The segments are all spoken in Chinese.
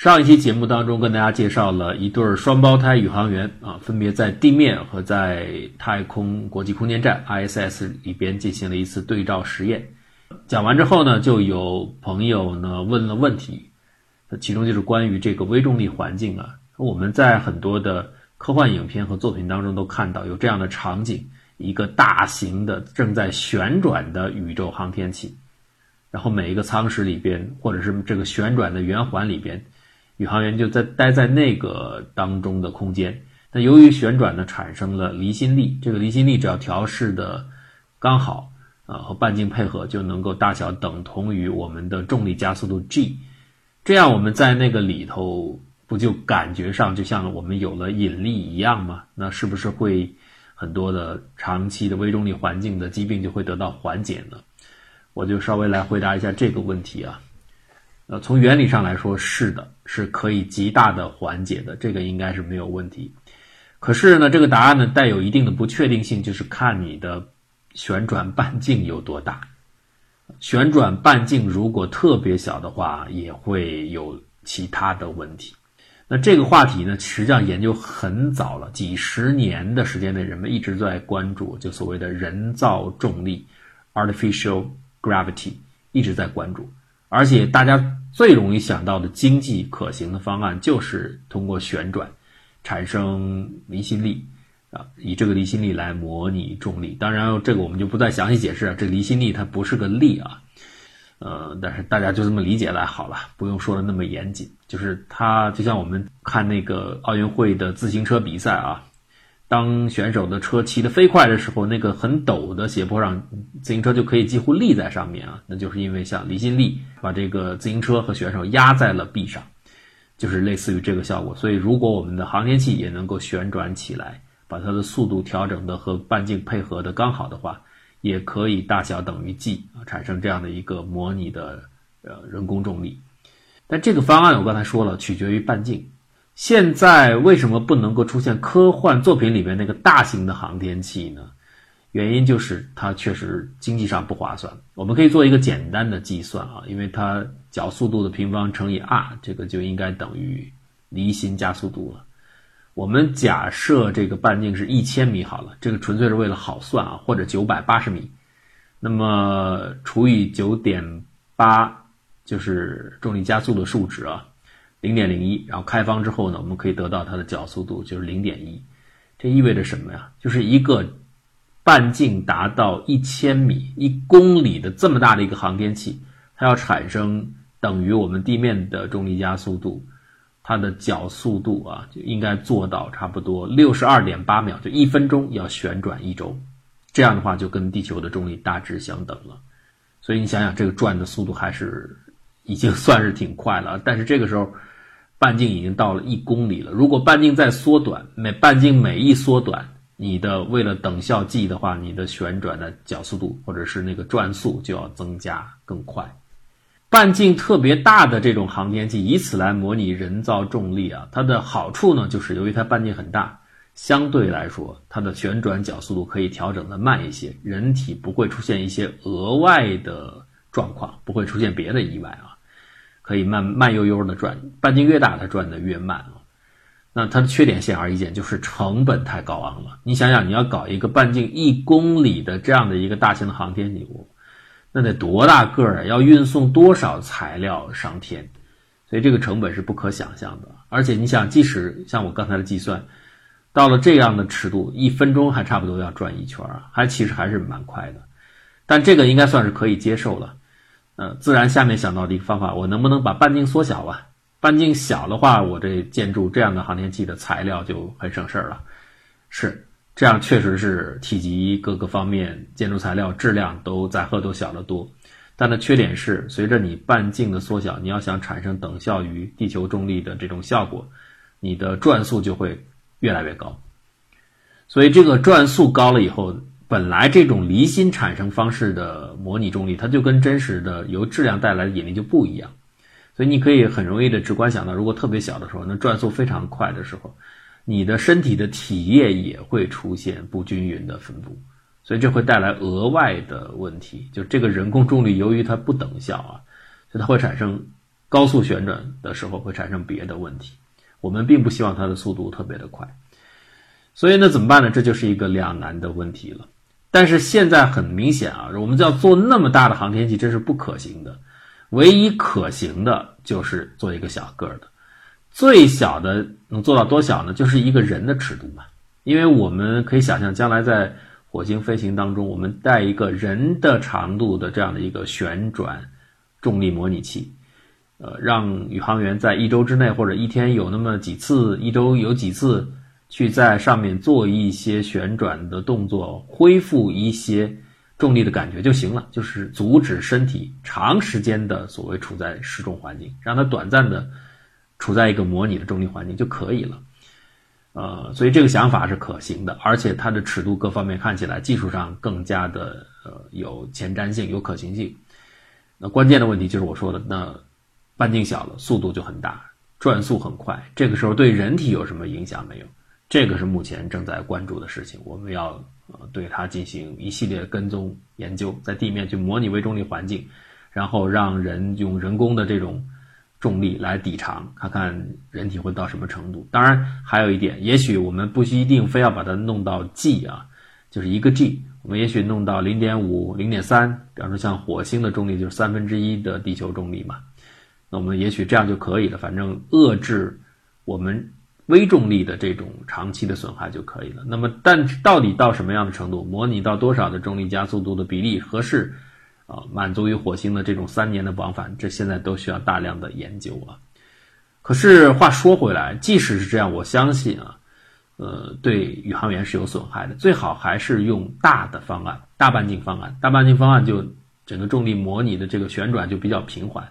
上一期节目当中，跟大家介绍了一对双胞胎宇航员啊，分别在地面和在太空国际空间站 ISS 里边进行了一次对照实验。讲完之后呢，就有朋友呢问了问题，其中就是关于这个微重力环境啊。我们在很多的科幻影片和作品当中都看到有这样的场景：一个大型的正在旋转的宇宙航天器，然后每一个舱室里边，或者是这个旋转的圆环里边。宇航员就在待在那个当中的空间，那由于旋转呢，产生了离心力。这个离心力只要调试的刚好啊，和半径配合，就能够大小等同于我们的重力加速度 g。这样我们在那个里头，不就感觉上就像我们有了引力一样吗？那是不是会很多的长期的微重力环境的疾病就会得到缓解呢？我就稍微来回答一下这个问题啊。呃，从原理上来说，是的，是可以极大的缓解的，这个应该是没有问题。可是呢，这个答案呢带有一定的不确定性，就是看你的旋转半径有多大。旋转半径如果特别小的话，也会有其他的问题。那这个话题呢，实际上研究很早了，几十年的时间内，人们一直在关注，就所谓的人造重力 （artificial gravity），一直在关注，而且大家。最容易想到的经济可行的方案就是通过旋转产生离心力啊，以这个离心力来模拟重力。当然，这个我们就不再详细解释了。这离心力它不是个力啊，呃，但是大家就这么理解来好了，不用说的那么严谨。就是它就像我们看那个奥运会的自行车比赛啊。当选手的车骑得飞快的时候，那个很陡的斜坡上，自行车就可以几乎立在上面啊，那就是因为像离心力把这个自行车和选手压在了壁上，就是类似于这个效果。所以，如果我们的航天器也能够旋转起来，把它的速度调整的和半径配合的刚好的话，也可以大小等于 g 啊，产生这样的一个模拟的呃人工重力。但这个方案我刚才说了，取决于半径。现在为什么不能够出现科幻作品里面那个大型的航天器呢？原因就是它确实经济上不划算。我们可以做一个简单的计算啊，因为它角速度的平方乘以 r，这个就应该等于离心加速度了。我们假设这个半径是一千米好了，这个纯粹是为了好算啊，或者九百八十米，那么除以九点八，就是重力加速的数值啊。零点零一，然后开方之后呢，我们可以得到它的角速度就是零点一，这意味着什么呀？就是一个半径达到一千米、一公里的这么大的一个航天器，它要产生等于我们地面的重力加速度，它的角速度啊，就应该做到差不多六十二点八秒，就一分钟要旋转一周，这样的话就跟地球的重力大致相等了。所以你想想，这个转的速度还是已经 算是挺快了，但是这个时候。半径已经到了一公里了。如果半径再缩短，每半径每一缩短，你的为了等效 g 的话，你的旋转的角速度或者是那个转速就要增加更快。半径特别大的这种航天器，以此来模拟人造重力啊，它的好处呢，就是由于它半径很大，相对来说它的旋转角速度可以调整的慢一些，人体不会出现一些额外的状况，不会出现别的意外啊。可以慢慢悠悠的转，半径越大，它转的越慢啊。那它的缺点显而易见，就是成本太高昂了。你想想，你要搞一个半径一公里的这样的一个大型的航天礼物，那得多大个儿啊？要运送多少材料上天？所以这个成本是不可想象的。而且你想，即使像我刚才的计算，到了这样的尺度，一分钟还差不多要转一圈啊，还其实还是蛮快的。但这个应该算是可以接受了。呃，自然下面想到的一个方法，我能不能把半径缩小啊？半径小的话，我这建筑这样的航天器的材料就很省事儿了。是这样，确实是体积各个方面、建筑材料质量都载荷都小得多。但它缺点是，随着你半径的缩小，你要想产生等效于地球重力的这种效果，你的转速就会越来越高。所以这个转速高了以后。本来这种离心产生方式的模拟重力，它就跟真实的由质量带来的引力就不一样，所以你可以很容易的直观想到，如果特别小的时候，那转速非常快的时候，你的身体的体液也会出现不均匀的分布，所以这会带来额外的问题。就这个人工重力，由于它不等效啊，所以它会产生高速旋转的时候会产生别的问题。我们并不希望它的速度特别的快，所以呢，怎么办呢？这就是一个两难的问题了。但是现在很明显啊，我们要做那么大的航天器，这是不可行的。唯一可行的就是做一个小个儿的，最小的能做到多小呢？就是一个人的尺度嘛。因为我们可以想象，将来在火星飞行当中，我们带一个人的长度的这样的一个旋转重力模拟器。呃，让宇航员在一周之内或者一天有那么几次，一周有几次去在上面做一些旋转的动作，恢复一些重力的感觉就行了。就是阻止身体长时间的所谓处在失重环境，让它短暂的处在一个模拟的重力环境就可以了。呃，所以这个想法是可行的，而且它的尺度各方面看起来技术上更加的呃有前瞻性、有可行性。那关键的问题就是我说的那。半径小了，速度就很大，转速很快。这个时候对人体有什么影响没有？这个是目前正在关注的事情。我们要呃对它进行一系列跟踪研究，在地面去模拟微重力环境，然后让人用人工的这种重力来抵偿，看看人体会到什么程度。当然还有一点，也许我们不一定非要把它弄到 G 啊，就是一个 G，我们也许弄到零点五、零点三，比方说像火星的重力就是三分之一的地球重力嘛。那我们也许这样就可以了，反正遏制我们微重力的这种长期的损害就可以了。那么，但到底到什么样的程度，模拟到多少的重力加速度的比例合适，啊，满足于火星的这种三年的往返，这现在都需要大量的研究啊。可是话说回来，即使是这样，我相信啊，呃，对宇航员是有损害的。最好还是用大的方案，大半径方案。大半径方案就整个重力模拟的这个旋转就比较平缓。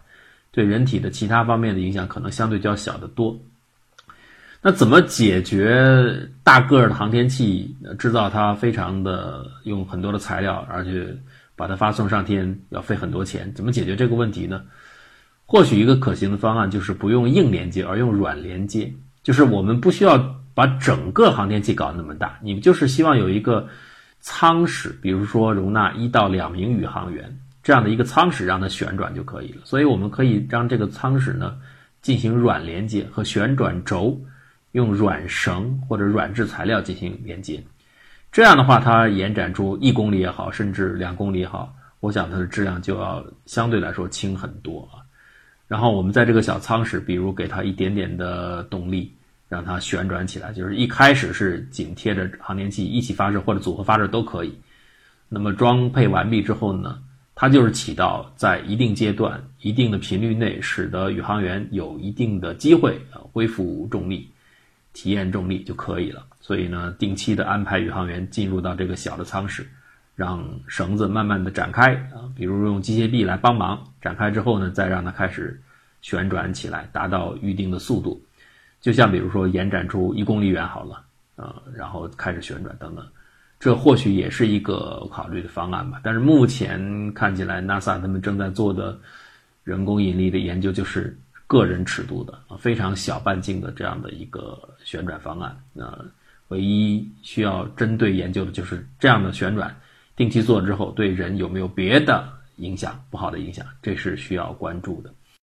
对人体的其他方面的影响可能相对较小得多。那怎么解决大个儿的航天器制造它非常的用很多的材料，而且把它发送上天要费很多钱？怎么解决这个问题呢？或许一个可行的方案就是不用硬连接，而用软连接。就是我们不需要把整个航天器搞那么大，你们就是希望有一个舱室，比如说容纳一到两名宇航员。这样的一个舱室让它旋转就可以了，所以我们可以让这个舱室呢进行软连接和旋转轴，用软绳或者软质材料进行连接。这样的话，它延展出一公里也好，甚至两公里也好，我想它的质量就要相对来说轻很多啊。然后我们在这个小舱室，比如给它一点点的动力，让它旋转起来，就是一开始是紧贴着航天器一起发射或者组合发射都可以。那么装配完毕之后呢？它就是起到在一定阶段、一定的频率内，使得宇航员有一定的机会啊恢复重力、体验重力就可以了。所以呢，定期的安排宇航员进入到这个小的舱室，让绳子慢慢的展开啊，比如用机械臂来帮忙展开之后呢，再让它开始旋转起来，达到预定的速度。就像比如说延展出一公里远好了啊，然后开始旋转等等。这或许也是一个考虑的方案吧，但是目前看起来，NASA 他们正在做的人工引力的研究就是个人尺度的啊，非常小半径的这样的一个旋转方案。那唯一需要针对研究的就是这样的旋转，定期做之后对人有没有别的影响，不好的影响，这是需要关注的。